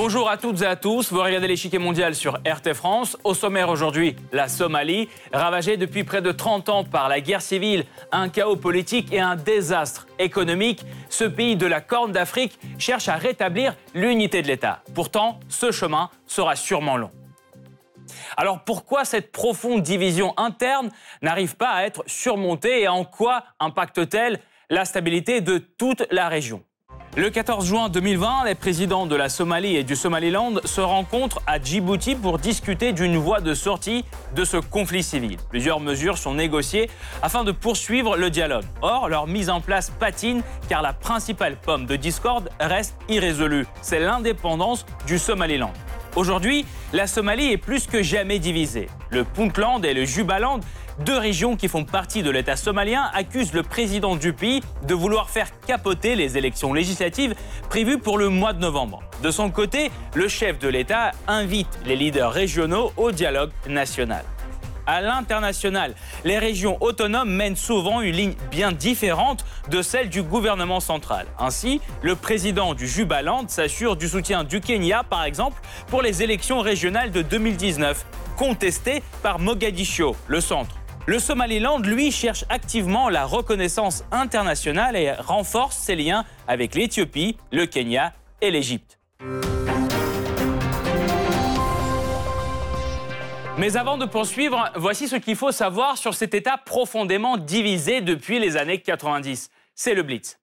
Bonjour à toutes et à tous, vous regardez l'échiquier mondial sur RT France. Au sommaire aujourd'hui, la Somalie, ravagée depuis près de 30 ans par la guerre civile, un chaos politique et un désastre économique. Ce pays de la Corne d'Afrique cherche à rétablir l'unité de l'État. Pourtant, ce chemin sera sûrement long. Alors pourquoi cette profonde division interne n'arrive pas à être surmontée et en quoi impacte-t-elle la stabilité de toute la région? Le 14 juin 2020, les présidents de la Somalie et du Somaliland se rencontrent à Djibouti pour discuter d'une voie de sortie de ce conflit civil. Plusieurs mesures sont négociées afin de poursuivre le dialogue. Or, leur mise en place patine car la principale pomme de discorde reste irrésolue. C'est l'indépendance du Somaliland. Aujourd'hui, la Somalie est plus que jamais divisée. Le Puntland et le Jubaland deux régions qui font partie de l'État somalien accusent le président du pays de vouloir faire capoter les élections législatives prévues pour le mois de novembre. De son côté, le chef de l'État invite les leaders régionaux au dialogue national. À l'international, les régions autonomes mènent souvent une ligne bien différente de celle du gouvernement central. Ainsi, le président du Jubaland s'assure du soutien du Kenya, par exemple, pour les élections régionales de 2019, contestées par Mogadiscio, le centre. Le Somaliland, lui, cherche activement la reconnaissance internationale et renforce ses liens avec l'Éthiopie, le Kenya et l'Égypte. Mais avant de poursuivre, voici ce qu'il faut savoir sur cet État profondément divisé depuis les années 90. C'est le Blitz.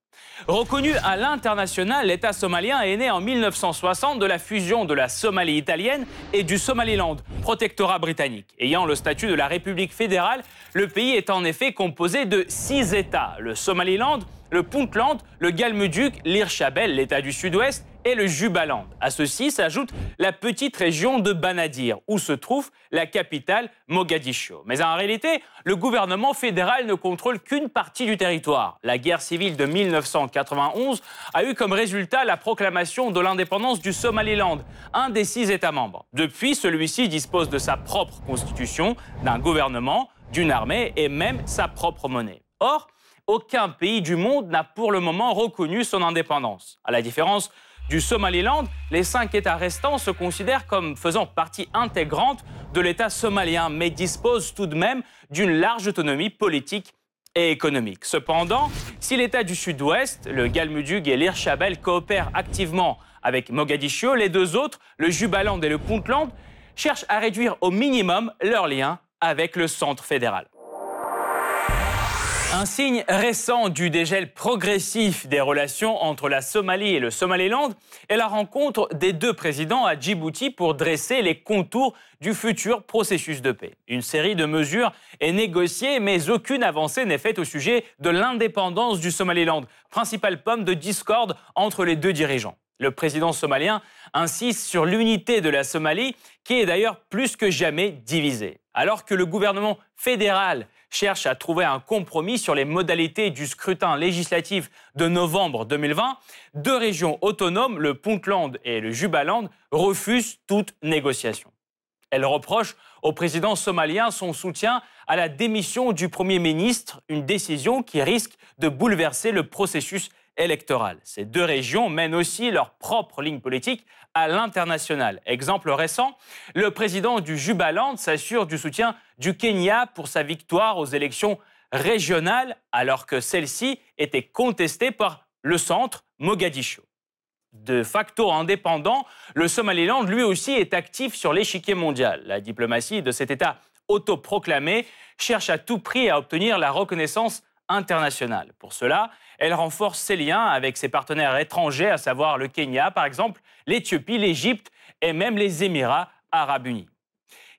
Reconnu à l'international, l'État somalien est né en 1960 de la fusion de la Somalie italienne et du Somaliland, protectorat britannique. Ayant le statut de la République fédérale, le pays est en effet composé de six États. Le Somaliland, le Puntland, le Galmudug, l'Irshabel, l'État du Sud-Ouest, et le Jubaland. À ceci s'ajoute la petite région de Banadir, où se trouve la capitale Mogadiscio. Mais en réalité, le gouvernement fédéral ne contrôle qu'une partie du territoire. La guerre civile de 1991 a eu comme résultat la proclamation de l'indépendance du Somaliland, un des six États membres. Depuis, celui-ci dispose de sa propre constitution, d'un gouvernement, d'une armée et même sa propre monnaie. Or, aucun pays du monde n'a pour le moment reconnu son indépendance. À la différence du Somaliland, les cinq États restants se considèrent comme faisant partie intégrante de l'État somalien, mais disposent tout de même d'une large autonomie politique et économique. Cependant, si l'État du Sud-Ouest, le Galmudug et l'Irshabel coopèrent activement avec Mogadiscio, les deux autres, le Jubaland et le Puntland, cherchent à réduire au minimum leurs liens avec le centre fédéral. Un signe récent du dégel progressif des relations entre la Somalie et le Somaliland est la rencontre des deux présidents à Djibouti pour dresser les contours du futur processus de paix. Une série de mesures est négociée, mais aucune avancée n'est faite au sujet de l'indépendance du Somaliland, principale pomme de discorde entre les deux dirigeants. Le président somalien insiste sur l'unité de la Somalie, qui est d'ailleurs plus que jamais divisée. Alors que le gouvernement fédéral cherche à trouver un compromis sur les modalités du scrutin législatif de novembre 2020, deux régions autonomes, le Puntland et le Jubaland, refusent toute négociation. Elle reproche au président somalien son soutien à la démission du Premier ministre, une décision qui risque de bouleverser le processus électoral. Ces deux régions mènent aussi leur propre ligne politique à l'international. Exemple récent, le président du Jubaland s'assure du soutien du Kenya pour sa victoire aux élections régionales, alors que celle-ci était contestée par le centre Mogadiscio. De facto indépendant, le Somaliland lui aussi est actif sur l'échiquier mondial. La diplomatie de cet État autoproclamé cherche à tout prix à obtenir la reconnaissance internationale. Pour cela, elle renforce ses liens avec ses partenaires étrangers, à savoir le Kenya par exemple, l'Éthiopie, l'Égypte et même les Émirats arabes unis.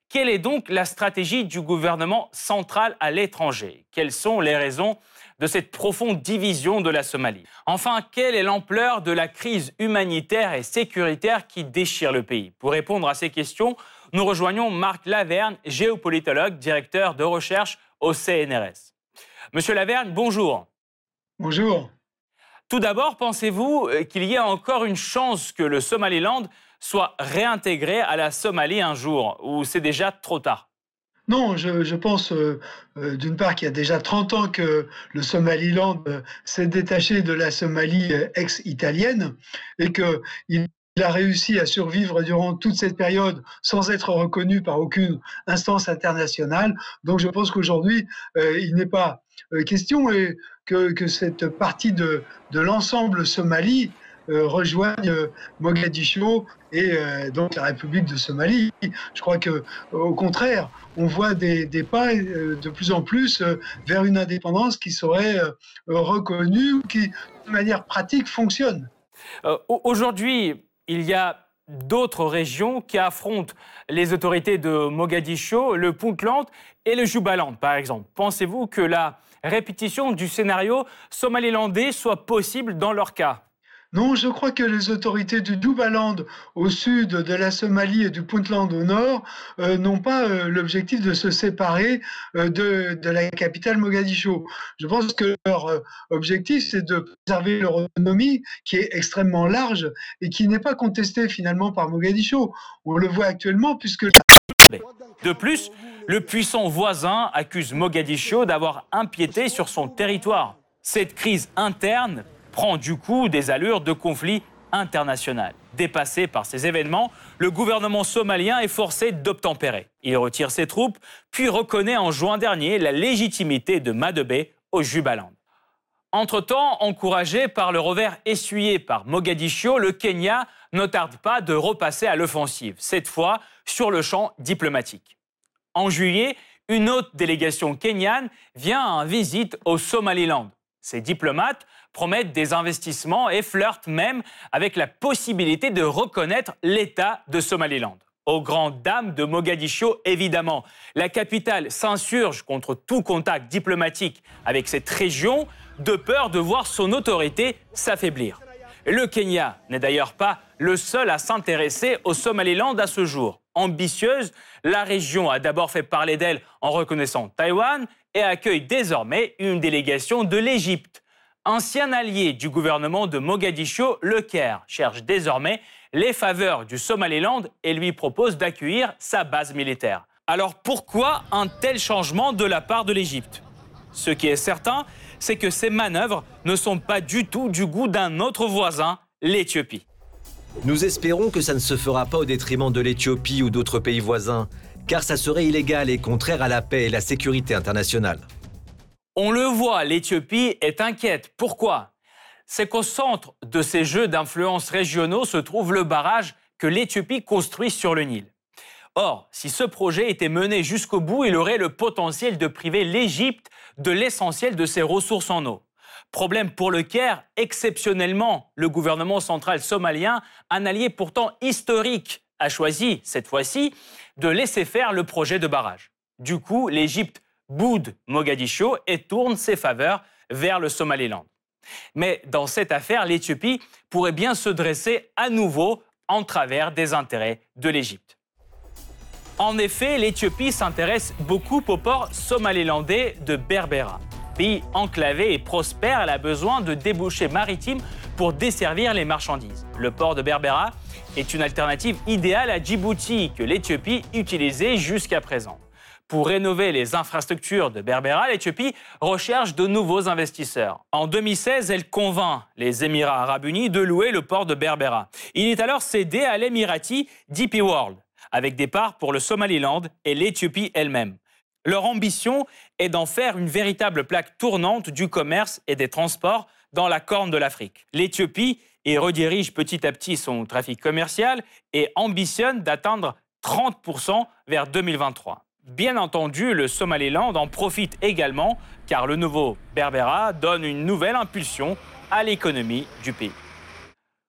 Quelle est donc la stratégie du gouvernement central à l'étranger? Quelles sont les raisons de cette profonde division de la Somalie? Enfin, quelle est l'ampleur de la crise humanitaire et sécuritaire qui déchire le pays? Pour répondre à ces questions, nous rejoignons Marc Laverne, géopolitologue, directeur de recherche au CNRS. Monsieur Laverne, bonjour. Bonjour. Tout d'abord, pensez-vous euh, qu'il y ait encore une chance que le Somaliland soit réintégré à la Somalie un jour, ou c'est déjà trop tard? Non, je, pense euh, euh, d'une part qu'il y a déjà 30 ans que le Somaliland s'est détaché de la Somalie ex-italienne et qu'il a réussi à survivre durant toute cette période sans être reconnu par aucune instance internationale. Donc je pense qu'aujourd'hui, euh, il n'est pas euh, question que, cette partie de, l'ensemble Somalie euh, rejoigne Mogadiscio et donc la République de Somalie. Je crois que, au contraire, on voit des, des pas de plus en plus vers une indépendance qui serait reconnue, qui de manière pratique fonctionne. Aujourd'hui, il y a d'autres régions qui affrontent les autorités de Mogadiscio, le Puntland et le Jubaland, par exemple. Pensez-vous que la répétition du scénario somalilandais soit possible dans leur cas? Non, je crois que les autorités du Jubaland au sud, de la Somalie et du Puntland au nord euh, n'ont pas euh, l'objectif de se séparer euh, de, la capitale Mogadiscio. Je pense que leur objectif, c'est de préserver leur autonomie qui est extrêmement large et qui n'est pas contestée finalement par Mogadiscio. On le voit actuellement puisque... De plus, le puissant voisin accuse Mogadiscio d'avoir impiété sur son territoire. Cette crise interne prend du coup des allures de conflit international. Dépassé par ces événements, le gouvernement somalien est forcé d'obtempérer. Il retire ses troupes, puis reconnaît en juin dernier la légitimité de Madebé au Jubaland. Entre-temps, encouragé par le revers essuyé par Mogadiscio, le Kenya ne tarde pas de repasser à l'offensive, cette fois sur le champ diplomatique. En juillet, une autre délégation kenyane vient en visite au Somaliland. Ces diplomates promettent des investissements et flirtent même avec la possibilité de reconnaître l'État de Somaliland. Aux grandes dames de Mogadiscio, évidemment. La capitale s'insurge contre tout contact diplomatique avec cette région, de peur de voir son autorité s'affaiblir. Le Kenya n'est d'ailleurs pas le seul à s'intéresser au Somaliland à ce jour. Ambitieuse, la région a d'abord fait parler d'elle en reconnaissant Taïwan et accueille désormais une délégation de l'Égypte. Ancien allié du gouvernement de Mogadiscio, le Caire cherche désormais les faveurs du Somaliland et lui propose d'accueillir sa base militaire. Alors pourquoi un tel changement de la part de l'Égypte? Ce qui est certain, c'est que ces manœuvres ne sont pas du tout du goût d'un autre voisin, l'Éthiopie. Nous espérons que ça ne se fera pas au détriment de l'Éthiopie ou d'autres pays voisins, car ça serait illégal et contraire à la paix et la sécurité internationale. On le voit, l'Éthiopie est inquiète. Pourquoi? C'est qu'au centre de ces jeux d'influence régionaux se trouve le barrage que l'Éthiopie construit sur le Nil. Or, si ce projet était mené jusqu'au bout, il aurait le potentiel de priver l'Égypte de l'essentiel de ses ressources en eau. Problème pour le Caire, exceptionnellement, le gouvernement central somalien, un allié pourtant historique, a choisi, cette fois-ci, de laisser faire le projet de barrage. Du coup, l'Égypte boude Mogadiscio et tourne ses faveurs vers le Somaliland. Mais dans cette affaire, l'Éthiopie pourrait bien se dresser à nouveau en travers des intérêts de l'Égypte. En effet, l'Éthiopie s'intéresse beaucoup au port somalilandais de Berbera. Pays enclavé et prospère, elle a besoin de débouchés maritimes pour desservir les marchandises. Le port de Berbera est une alternative idéale à Djibouti que l'Éthiopie utilisait jusqu'à présent. Pour rénover les infrastructures de Berbera, l'Éthiopie recherche de nouveaux investisseurs. En 2016, elle convainc les Émirats arabes unis de louer le port de Berbera. Il est alors cédé à l'Emirati DP World, avec des parts pour le Somaliland et l'Éthiopie elle-même. Leur ambition est d'en faire une véritable plaque tournante du commerce et des transports dans la corne de l'Afrique. L'Éthiopie y redirige petit à petit son trafic commercial et ambitionne d'atteindre 30% vers 2023. Bien entendu, le Somaliland en profite également car le nouveau Berbera donne une nouvelle impulsion à l'économie du pays.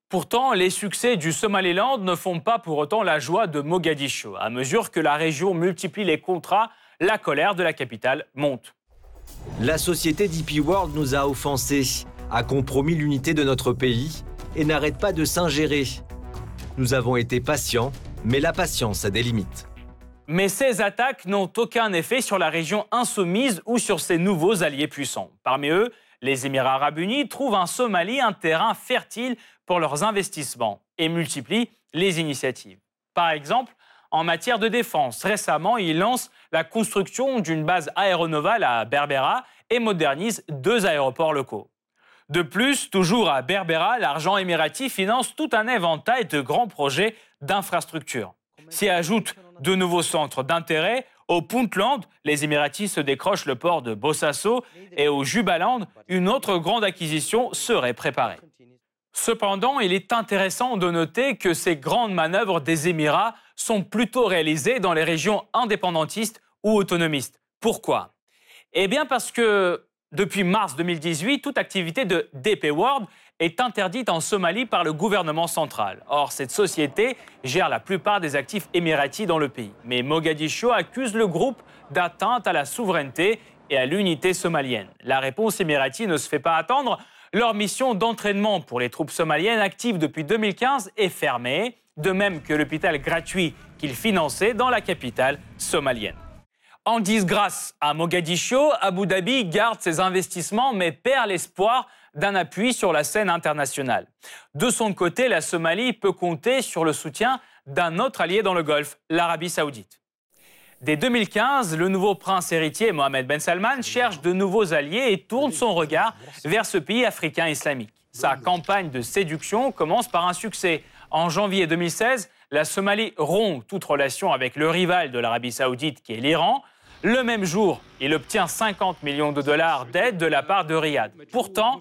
Pourtant, les succès du Somaliland ne font pas pour autant la joie de Mogadiscio. À mesure que la région multiplie les contrats, la colère de la capitale monte. La société DP World nous a offensés, a compromis l'unité de notre pays et n'arrête pas de s'ingérer. Nous avons été patients, mais la patience a des limites. Mais ces attaques n'ont aucun effet sur la région insoumise ou sur ses nouveaux alliés puissants. Parmi eux, les Émirats arabes unis trouvent en Somalie un terrain fertile pour leurs investissements et multiplient les initiatives. Par exemple, en matière de défense, récemment, ils lancent la construction d'une base aéronavale à Berbera et modernisent deux aéroports locaux. De plus, toujours à Berbera, l'argent émirati finance tout un éventail de grands projets d'infrastructures. S'y ajoutent de nouveaux centres d'intérêt. Au Puntland, les Émiratis se décrochent le port de Bosaso et au Jubaland, une autre grande acquisition serait préparée. Cependant, il est intéressant de noter que ces grandes manœuvres des Émirats sont plutôt réalisées dans les régions indépendantistes ou autonomistes. Pourquoi? Eh bien parce que depuis mars 2018, toute activité de DP World est interdite en Somalie par le gouvernement central. Or, cette société gère la plupart des actifs émiratis dans le pays. Mais Mogadiscio accuse le groupe d'atteinte à la souveraineté et à l'unité somalienne. La réponse émirati ne se fait pas attendre. Leur mission d'entraînement pour les troupes somaliennes actives depuis 2015 est fermée, de même que l'hôpital gratuit qu'ils finançaient dans la capitale somalienne. En disgrâce à Mogadiscio, Abu Dhabi garde ses investissements mais perd l'espoir d'un appui sur la scène internationale. De son côté, la Somalie peut compter sur le soutien d'un autre allié dans le Golfe, l'Arabie saoudite. Dès 2015, le nouveau prince héritier Mohamed Ben Salman cherche de nouveaux alliés et tourne son regard vers ce pays africain islamique. Sa campagne de séduction commence par un succès. En janvier 2016, la Somalie rompt toute relation avec le rival de l'Arabie saoudite qui est l'Iran. Le même jour, il obtient 50 millions de dollars d'aide de la part de Riyad. Pourtant,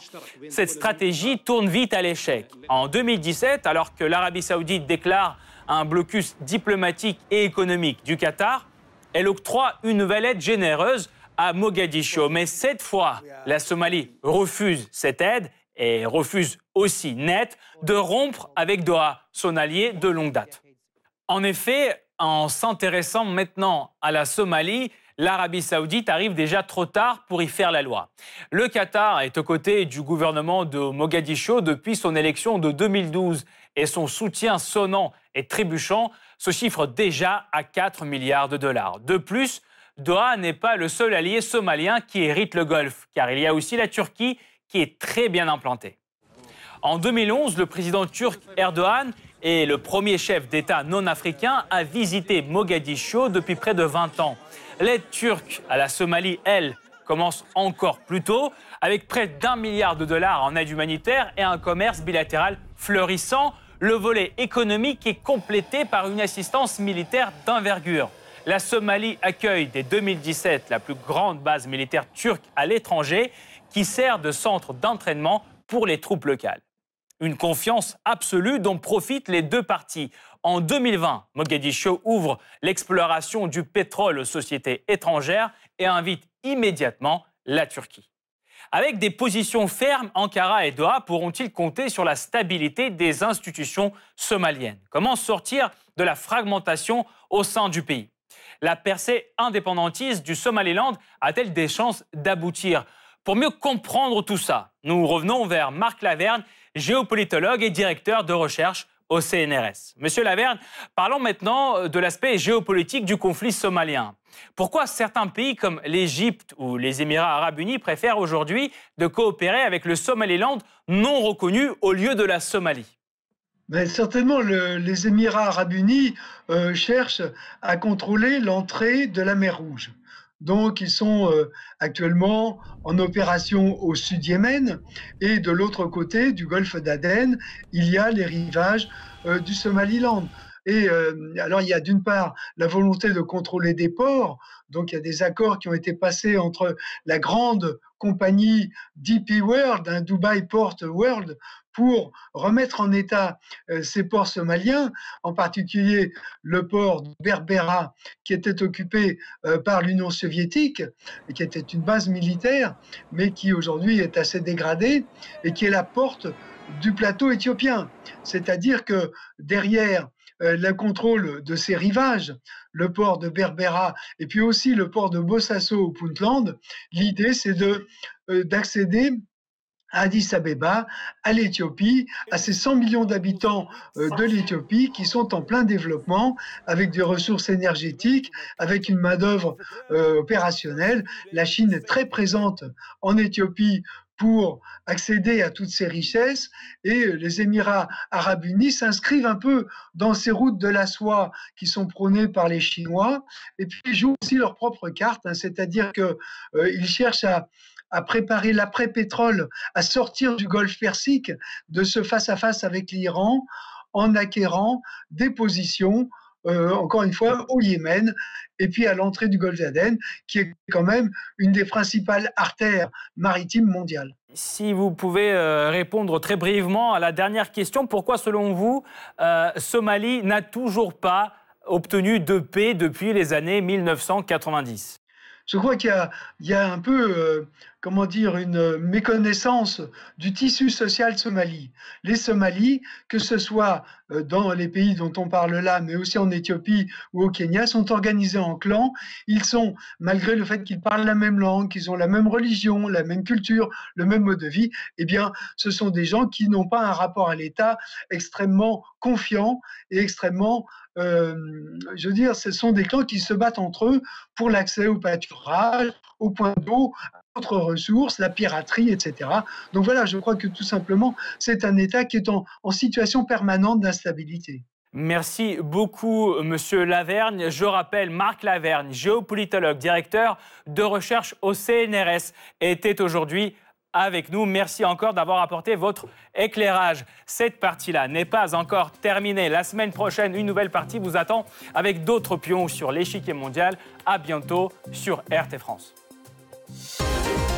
cette stratégie tourne vite à l'échec. En 2017, alors que l'Arabie saoudite déclare un blocus diplomatique et économique du Qatar, elle octroie une nouvelle aide généreuse à Mogadiscio. Mais cette fois, la Somalie refuse cette aide et refuse aussi net de rompre avec Doha, son allié de longue date. En effet, en s'intéressant maintenant à la Somalie, l'Arabie saoudite arrive déjà trop tard pour y faire la loi. Le Qatar est aux côtés du gouvernement de Mogadiscio depuis son élection de 2012 et son soutien sonnant et trébuchant se chiffre déjà à 4 milliards de dollars. De plus, Doha n'est pas le seul allié somalien qui hérite le Golfe, car il y a aussi la Turquie qui est très bien implantée. En 2011, le président turc Erdogan est le premier chef d'État non africain à visiter Mogadiscio depuis près de 20 ans. L'aide turque à la Somalie, elle, commence encore plus tôt, avec près d'un milliard de dollars en aide humanitaire et un commerce bilatéral fleurissant. Le volet économique est complété par une assistance militaire d'envergure. La Somalie accueille dès 2017 la plus grande base militaire turque à l'étranger qui sert de centre d'entraînement pour les troupes locales. Une confiance absolue dont profitent les deux parties. En 2020, Mogadiscio ouvre l'exploration du pétrole aux sociétés étrangères et invite immédiatement la Turquie. Avec des positions fermes, Ankara et Doha pourront-ils compter sur la stabilité des institutions somaliennes? Comment sortir de la fragmentation au sein du pays? La percée indépendantiste du Somaliland a-t-elle des chances d'aboutir? Pour mieux comprendre tout ça, nous revenons vers Marc Laverne, géopolitologue et directeur de recherche au CNRS. Monsieur Laverne, parlons maintenant de l'aspect géopolitique du conflit somalien. Pourquoi certains pays comme l'Égypte ou les Émirats arabes unis préfèrent aujourd'hui de coopérer avec le Somaliland non reconnu au lieu de la Somalie? Mais certainement, les Émirats arabes unis euh, cherchent à contrôler l'entrée de la mer Rouge. Donc, ils sont euh, actuellement en opération au sud Yémen et de l'autre côté du golfe d'Aden, il y a les rivages euh, du Somaliland. Et euh, alors, il y a d'une part la volonté de contrôler des ports. Donc, il y a des accords qui ont été passés entre la grande compagnie DP World, un Dubai Port World, pour remettre en état euh, ces ports somaliens, en particulier le port de Berbera, qui était occupé euh, par l'Union soviétique, et qui était une base militaire, mais qui aujourd'hui est assez dégradée, et qui est la porte du plateau éthiopien. C'est-à-dire que derrière le contrôle de ces rivages, le port de Berbera et puis aussi le port de Bosaso au Puntland, l'idée c'est de d'accéder Addis Abeba, à l'Éthiopie, à ces 100 millions d'habitants euh, de l'Éthiopie qui sont en plein développement avec des ressources énergétiques, avec une main-d'œuvre euh, opérationnelle. La Chine est très présente en Éthiopie pour accéder à toutes ces richesses. Et les Émirats arabes unis s'inscrivent un peu dans ces routes de la soie qui sont prônées par les Chinois. Et puis ils jouent aussi leur propre carte, hein, c'est-à-dire qu'ils euh, cherchent à à préparer l'après-pétrole, à sortir du Golfe Persique, de ce face-à-face avec l'Iran, en acquérant des positions euh, encore une fois, au Yémen, et puis à l'entrée du Golfe d'Aden, qui est quand même une des principales artères maritimes mondiales. Si vous pouvez euh, répondre très brièvement à la dernière question, pourquoi selon vous, euh, Somalie n'a toujours pas obtenu de paix depuis les années 1990 je crois qu'il y, a un peu, comment dire, une méconnaissance du tissu social somali. Les Somalis, que ce soit euh, dans les pays dont on parle là, mais aussi en Éthiopie ou au Kenya, sont organisés en clans. Ils sont, malgré le fait qu'ils parlent la même langue, qu'ils ont la même religion, la même culture, le même mode de vie, eh bien, ce sont des gens qui n'ont pas un rapport à l'État extrêmement confiant et extrêmement euh, je veux dire, ce sont des clans qui se battent entre eux pour l'accès au pâturage, au point d'eau, à d'autres ressources, la piraterie, etc. Donc voilà, je crois que tout simplement, c'est un État qui est en, situation permanente d'instabilité. Merci beaucoup, Monsieur Lavergne. Je rappelle, Marc Lavergne, géopolitologue, directeur de recherche au CNRS, était aujourd'hui avec nous. Merci encore d'avoir apporté votre éclairage. Cette partie-là n'est pas encore terminée. La semaine prochaine, une nouvelle partie vous attend avec d'autres pions sur l'échiquier mondial. À bientôt sur RT France. Thank you.